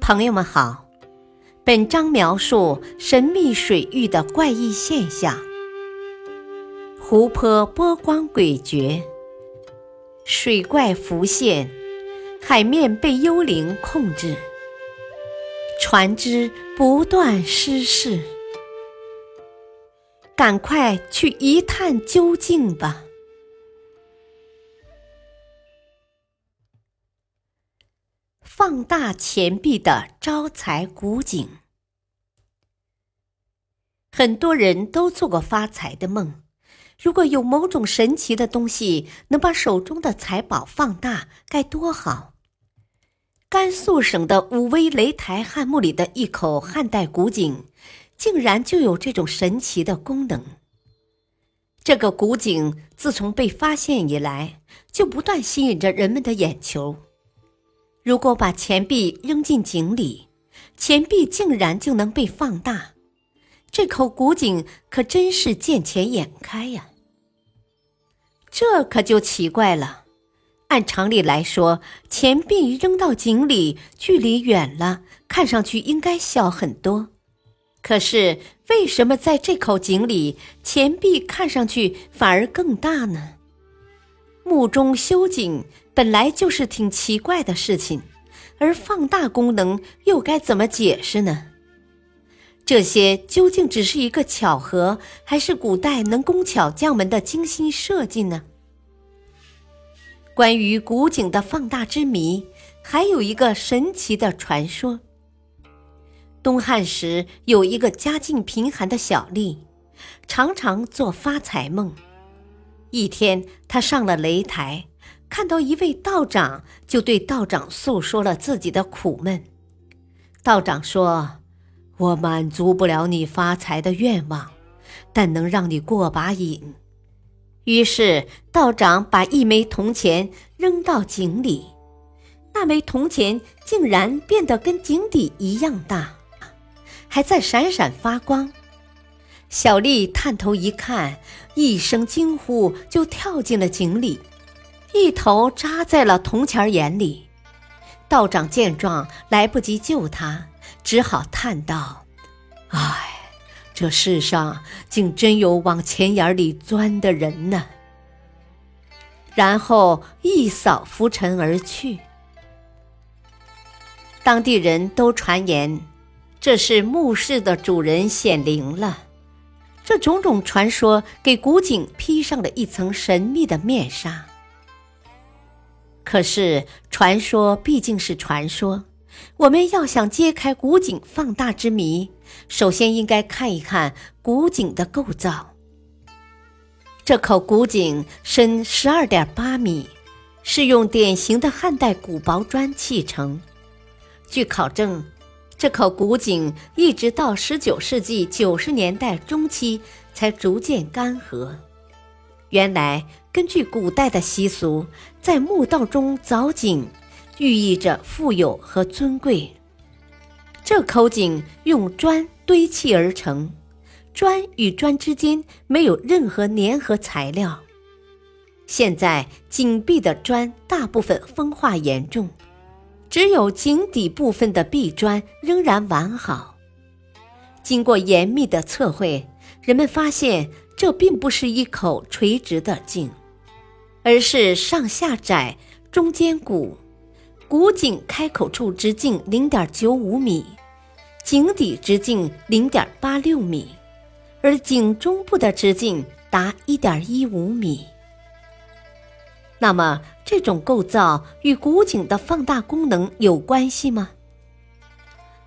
朋友们好，本章描述神秘水域的怪异现象：湖泊波光诡谲，水怪浮现，海面被幽灵控制，船只不断失事。赶快去一探究竟吧！放大钱币的招财古井，很多人都做过发财的梦。如果有某种神奇的东西能把手中的财宝放大，该多好！甘肃省的武威雷台汉墓里的一口汉代古井，竟然就有这种神奇的功能。这个古井自从被发现以来，就不断吸引着人们的眼球。如果把钱币扔进井里，钱币竟然就能被放大，这口古井可真是见钱眼开呀！这可就奇怪了。按常理来说，钱币扔到井里，距离远了，看上去应该小很多。可是为什么在这口井里，钱币看上去反而更大呢？墓中修井。本来就是挺奇怪的事情，而放大功能又该怎么解释呢？这些究竟只是一个巧合，还是古代能工巧匠们的精心设计呢？关于古井的放大之谜，还有一个神奇的传说。东汉时有一个家境贫寒的小吏，常常做发财梦。一天，他上了擂台。看到一位道长，就对道长诉说了自己的苦闷。道长说：“我满足不了你发财的愿望，但能让你过把瘾。”于是道长把一枚铜钱扔到井里，那枚铜钱竟然变得跟井底一样大，还在闪闪发光。小丽探头一看，一声惊呼，就跳进了井里。一头扎在了铜钱眼里，道长见状来不及救他，只好叹道：“唉，这世上竟真有往钱眼里钻的人呢。”然后一扫浮尘而去。当地人都传言，这是墓室的主人显灵了。这种种传说给古井披上了一层神秘的面纱。可是，传说毕竟是传说。我们要想揭开古井放大之谜，首先应该看一看古井的构造。这口古井深十二点八米，是用典型的汉代古薄砖砌成。据考证，这口古井一直到十九世纪九十年代中期才逐渐干涸。原来，根据古代的习俗，在墓道中凿井，寓意着富有和尊贵。这口井用砖堆砌而成，砖与砖之间没有任何粘合材料。现在井壁的砖大部分风化严重，只有井底部分的壁砖仍然完好。经过严密的测绘，人们发现。这并不是一口垂直的井，而是上下窄、中间鼓。古井开口处直径零点九五米，井底直径零点八六米，而井中部的直径达一点一五米。那么，这种构造与古井的放大功能有关系吗？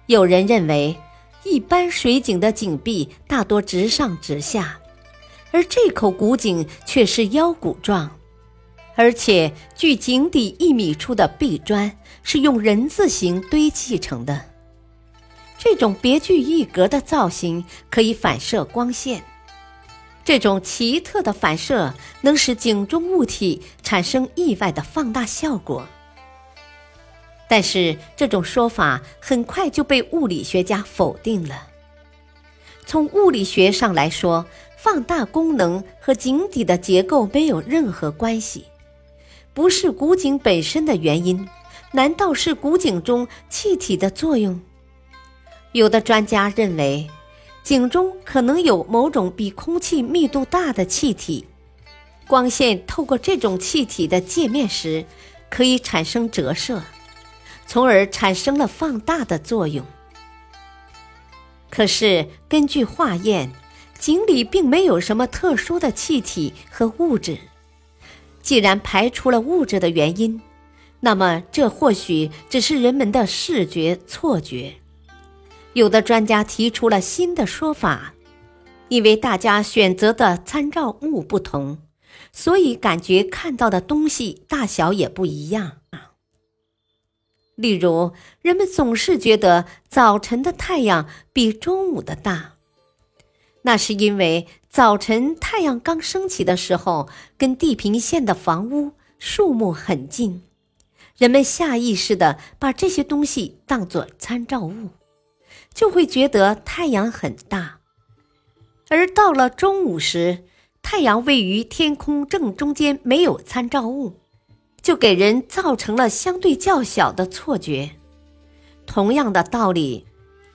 有人认为，一般水井的井壁大多直上直下。而这口古井却是腰鼓状，而且距井底一米处的壁砖是用人字形堆砌成的。这种别具一格的造型可以反射光线，这种奇特的反射能使井中物体产生意外的放大效果。但是这种说法很快就被物理学家否定了。从物理学上来说，放大功能和井底的结构没有任何关系，不是古井本身的原因，难道是古井中气体的作用？有的专家认为，井中可能有某种比空气密度大的气体，光线透过这种气体的界面时，可以产生折射，从而产生了放大的作用。可是，根据化验，井里并没有什么特殊的气体和物质。既然排除了物质的原因，那么这或许只是人们的视觉错觉。有的专家提出了新的说法，因为大家选择的参照物不同，所以感觉看到的东西大小也不一样。例如，人们总是觉得早晨的太阳比中午的大，那是因为早晨太阳刚升起的时候，跟地平线的房屋、树木很近，人们下意识的把这些东西当作参照物，就会觉得太阳很大。而到了中午时，太阳位于天空正中间，没有参照物。就给人造成了相对较小的错觉。同样的道理，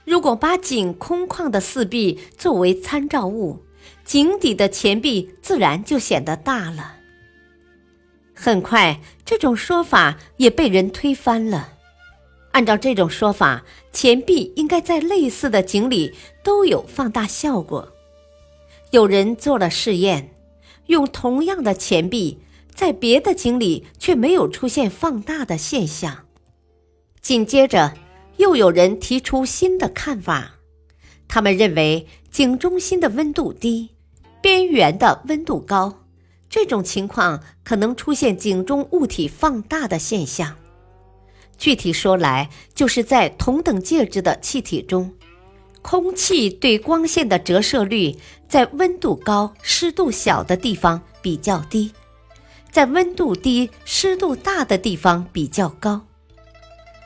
如果把井空旷的四壁作为参照物，井底的钱币自然就显得大了。很快，这种说法也被人推翻了。按照这种说法，钱币应该在类似的井里都有放大效果。有人做了试验，用同样的钱币。在别的井里却没有出现放大的现象。紧接着，又有人提出新的看法，他们认为井中心的温度低，边缘的温度高，这种情况可能出现井中物体放大的现象。具体说来，就是在同等介质的气体中，空气对光线的折射率在温度高、湿度小的地方比较低。在温度低、湿度大的地方比较高，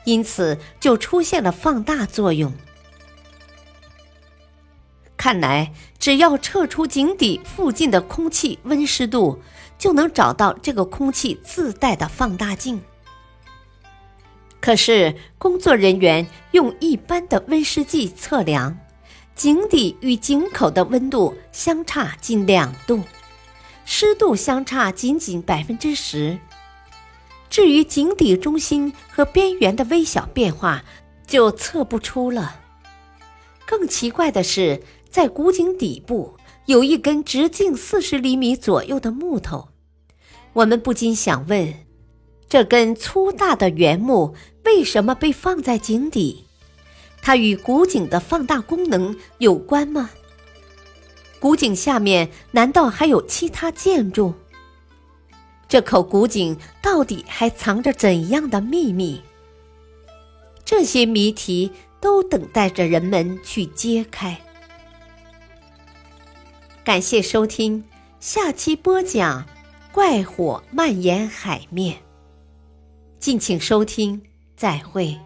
因此就出现了放大作用。看来，只要测出井底附近的空气温湿度，就能找到这个空气自带的放大镜。可是，工作人员用一般的温湿计测量，井底与井口的温度相差近两度。湿度相差仅仅百分之十，至于井底中心和边缘的微小变化，就测不出了。更奇怪的是，在古井底部有一根直径四十厘米左右的木头，我们不禁想问：这根粗大的原木为什么被放在井底？它与古井的放大功能有关吗？古井下面难道还有其他建筑？这口古井到底还藏着怎样的秘密？这些谜题都等待着人们去揭开。感谢收听，下期播讲怪火蔓延海面。敬请收听，再会。